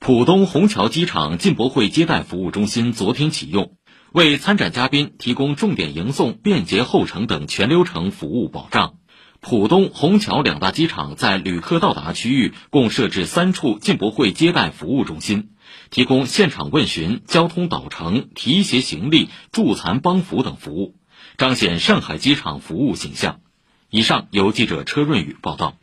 浦东虹桥机场进博会接待服务中心昨天启用，为参展嘉宾提供重点迎送、便捷候乘等全流程服务保障。浦东、虹桥两大机场在旅客到达区域共设置三处进博会接待服务中心，提供现场问询、交通导乘、提携行李、助残帮扶等服务，彰显上海机场服务形象。以上由记者车润宇报道。